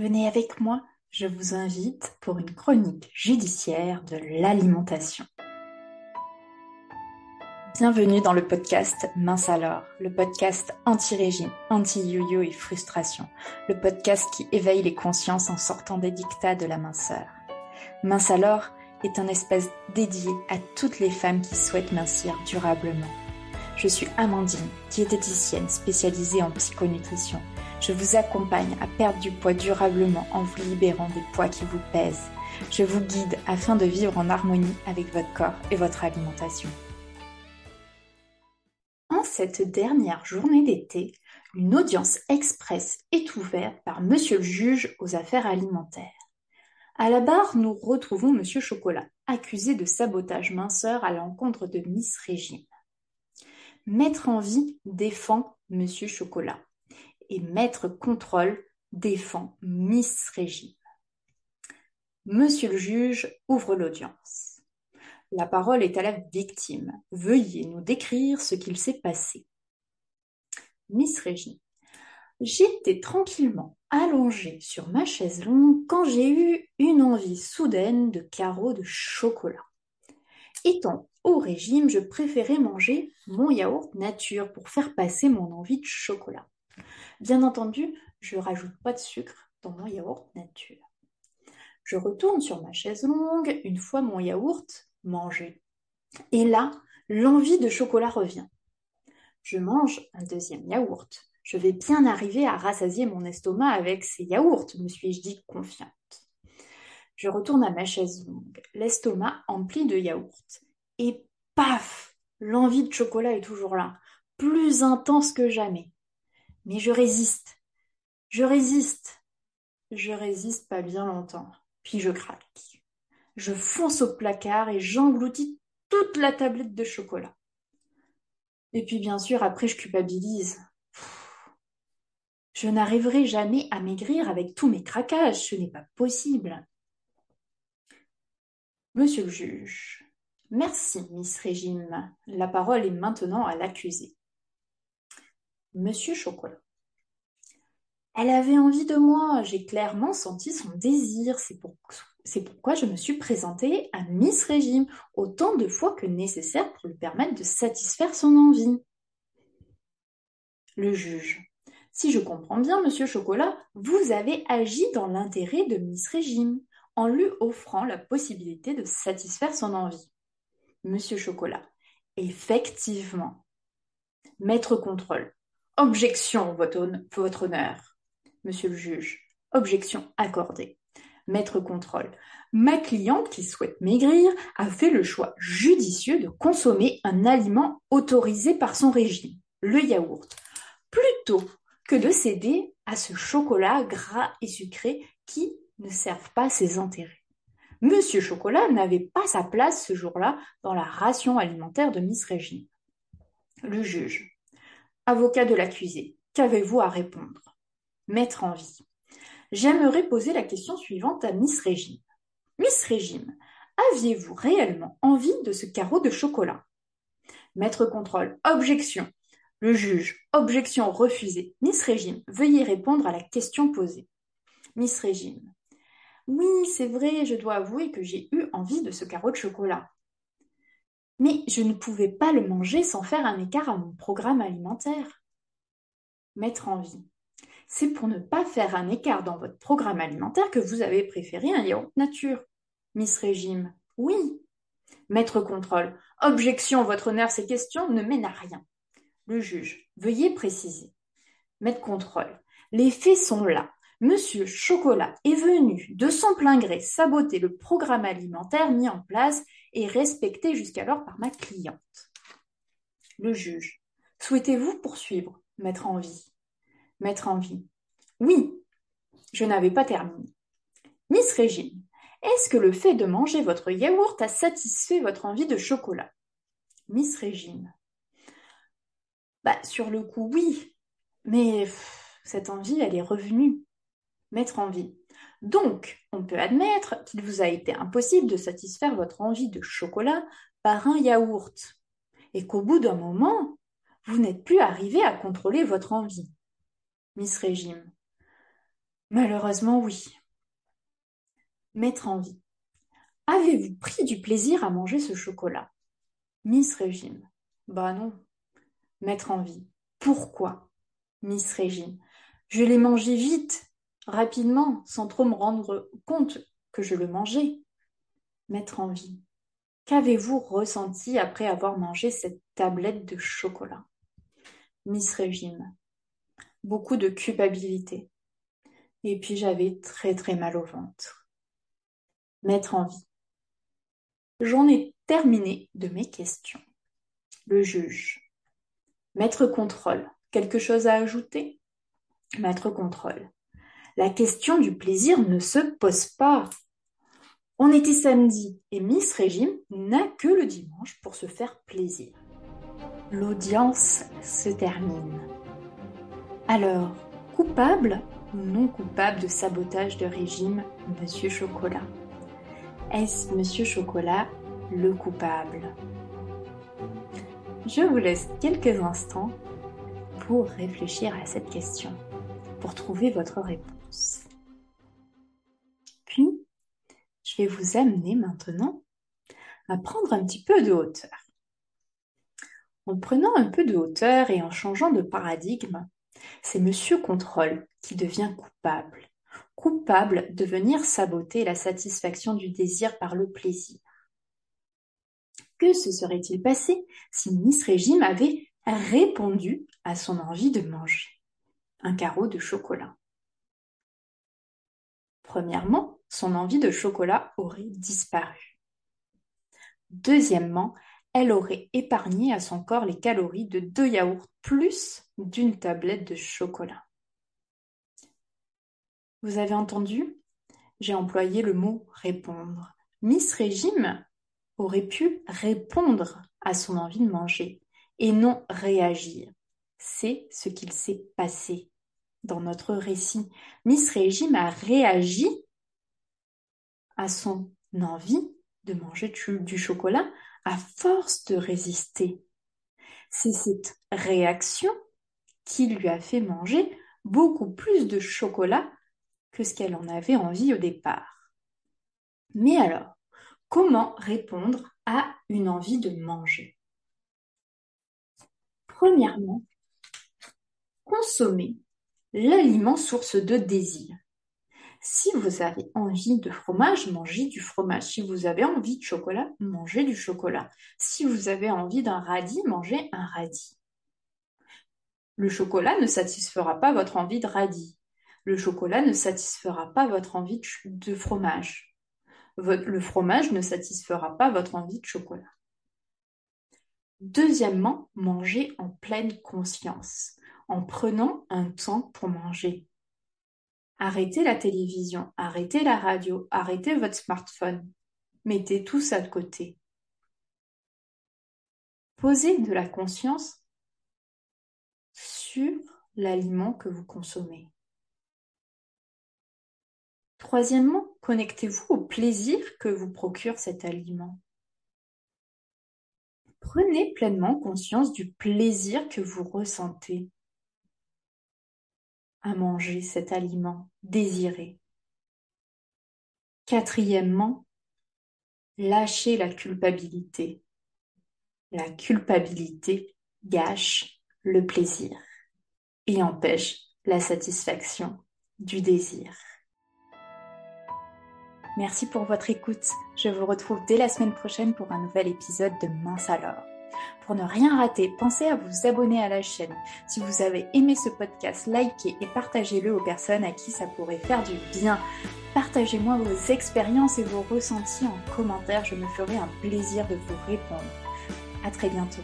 Venez avec moi, je vous invite pour une chronique judiciaire de l'alimentation. Bienvenue dans le podcast Mince alors, le podcast anti-régime, anti-yo-yo et frustration, le podcast qui éveille les consciences en sortant des dictats de la minceur. Mince alors est un espace dédié à toutes les femmes qui souhaitent mincir durablement. Je suis Amandine, diététicienne spécialisée en psychonutrition. Je vous accompagne à perdre du poids durablement en vous libérant des poids qui vous pèsent. Je vous guide afin de vivre en harmonie avec votre corps et votre alimentation. En cette dernière journée d'été, une audience express est ouverte par Monsieur le juge aux affaires alimentaires. À la barre, nous retrouvons Monsieur Chocolat, accusé de sabotage minceur à l'encontre de Miss Régime. Maître en vie défend Monsieur Chocolat et Maître Contrôle défend Miss Régime. Monsieur le juge ouvre l'audience. La parole est à la victime. Veuillez nous décrire ce qu'il s'est passé. Miss Régime. J'étais tranquillement allongée sur ma chaise longue quand j'ai eu une envie soudaine de carreaux de chocolat. Étant au régime, je préférais manger mon yaourt nature pour faire passer mon envie de chocolat. Bien entendu, je ne rajoute pas de sucre dans mon yaourt nature. Je retourne sur ma chaise longue une fois mon yaourt mangé. Et là, l'envie de chocolat revient. Je mange un deuxième yaourt. Je vais bien arriver à rassasier mon estomac avec ces yaourts, me suis-je dit confiante. Je retourne à ma chaise longue, l'estomac empli de yaourt. Et paf L'envie de chocolat est toujours là, plus intense que jamais. Mais je résiste. Je résiste. Je résiste pas bien longtemps. Puis je craque. Je fonce au placard et j'engloutis toute la tablette de chocolat. Et puis bien sûr, après, je culpabilise. Je n'arriverai jamais à maigrir avec tous mes craquages, ce n'est pas possible. Monsieur le juge, Merci, Miss Régime. La parole est maintenant à l'accusé. Monsieur Chocolat. Elle avait envie de moi, j'ai clairement senti son désir, c'est pourquoi je me suis présentée à Miss Régime autant de fois que nécessaire pour lui permettre de satisfaire son envie. Le juge. Si je comprends bien, monsieur Chocolat, vous avez agi dans l'intérêt de Miss Régime, en lui offrant la possibilité de satisfaire son envie. Monsieur Chocolat. Effectivement. Maître contrôle. Objection, votre honneur. Monsieur le juge. Objection accordée. Maître contrôle. Ma cliente qui souhaite maigrir a fait le choix judicieux de consommer un aliment autorisé par son régime, le yaourt, plutôt que de céder à ce chocolat gras et sucré qui ne servent pas ses intérêts. Monsieur Chocolat n'avait pas sa place ce jour-là dans la ration alimentaire de Miss Régine. Le juge. Avocat de l'accusé. Qu'avez-vous à répondre? Maître en vie. J'aimerais poser la question suivante à Miss Régine. Miss Régime, aviez-vous réellement envie de ce carreau de chocolat? Maître contrôle. Objection. Le juge. Objection refusée. Miss Régime, veuillez répondre à la question posée. Miss Régime. Oui, c'est vrai, je dois avouer que j'ai eu envie de ce carreau de chocolat. Mais je ne pouvais pas le manger sans faire un écart à mon programme alimentaire. Mettre en vie. C'est pour ne pas faire un écart dans votre programme alimentaire que vous avez préféré un yaourt nature. Miss Régime. Oui. Maître contrôle. Objection, votre honneur, ces questions ne mènent à rien. Le juge. Veuillez préciser. Maître contrôle. Les faits sont là. Monsieur Chocolat est venu de son plein gré saboter le programme alimentaire mis en place et respecté jusqu'alors par ma cliente. Le juge. Souhaitez-vous poursuivre, Maître en vie? Maître en vie. Oui, je n'avais pas terminé. Miss Régine, est-ce que le fait de manger votre yaourt a satisfait votre envie de chocolat? Miss Régine. Bah, sur le coup, oui, mais cette envie, elle est revenue mettre en vie. Donc, on peut admettre qu'il vous a été impossible de satisfaire votre envie de chocolat par un yaourt, et qu'au bout d'un moment, vous n'êtes plus arrivé à contrôler votre envie. Miss Régime. Malheureusement, oui. Maître Envie. Avez-vous pris du plaisir à manger ce chocolat? Miss Régime. Bah non. Maître Envie. Pourquoi? Miss Régime. Je l'ai mangé vite, rapidement, sans trop me rendre compte que je le mangeais. Maître Envie. Qu'avez-vous ressenti après avoir mangé cette tablette de chocolat? Miss Régime. Beaucoup de culpabilité. Et puis j'avais très très mal au ventre. Mettre en vie. J'en ai terminé de mes questions. Le juge. Maître contrôle. Quelque chose à ajouter? Maître contrôle. La question du plaisir ne se pose pas. On était samedi et Miss Régime n'a que le dimanche pour se faire plaisir. L'audience se termine. Alors, coupable non coupable de sabotage de régime, Monsieur Chocolat? Est-ce Monsieur Chocolat le coupable? Je vous laisse quelques instants pour réfléchir à cette question, pour trouver votre réponse. Puis, je vais vous amener maintenant à prendre un petit peu de hauteur. En prenant un peu de hauteur et en changeant de paradigme, c'est Monsieur Contrôle qui devient coupable, coupable de venir saboter la satisfaction du désir par le plaisir. Que se serait-il passé si Miss Régime avait répondu à son envie de manger un carreau de chocolat? Premièrement, son envie de chocolat aurait disparu. Deuxièmement, elle aurait épargné à son corps les calories de deux yaourts plus d'une tablette de chocolat. Vous avez entendu? J'ai employé le mot répondre. Miss Régime aurait pu répondre à son envie de manger et non réagir. C'est ce qu'il s'est passé dans notre récit. Miss Régime a réagi à son envie de manger du chocolat à force de résister. C'est cette réaction qui lui a fait manger beaucoup plus de chocolat que ce qu'elle en avait envie au départ. Mais alors, comment répondre à une envie de manger? Premièrement, consommer l'aliment source de désir. Si vous avez envie de fromage, mangez du fromage. Si vous avez envie de chocolat, mangez du chocolat. Si vous avez envie d'un radis, mangez un radis. Le chocolat ne satisfera pas votre envie de radis. Le chocolat ne satisfera pas votre envie de fromage. Le fromage ne satisfera pas votre envie de chocolat. Deuxièmement, mangez en pleine conscience, en prenant un temps pour manger. Arrêtez la télévision, arrêtez la radio, arrêtez votre smartphone. Mettez tout ça de côté. Posez de la conscience sur l'aliment que vous consommez. Troisièmement, connectez-vous au plaisir que vous procure cet aliment. Prenez pleinement conscience du plaisir que vous ressentez à manger cet aliment désiré. Quatrièmement, lâchez la culpabilité. La culpabilité gâche le plaisir et empêche la satisfaction du désir. Merci pour votre écoute. Je vous retrouve dès la semaine prochaine pour un nouvel épisode de Mince alors. Pour ne rien rater, pensez à vous abonner à la chaîne. Si vous avez aimé ce podcast, likez et partagez-le aux personnes à qui ça pourrait faire du bien. Partagez-moi vos expériences et vos ressentis en commentaire, je me ferai un plaisir de vous répondre. À très bientôt.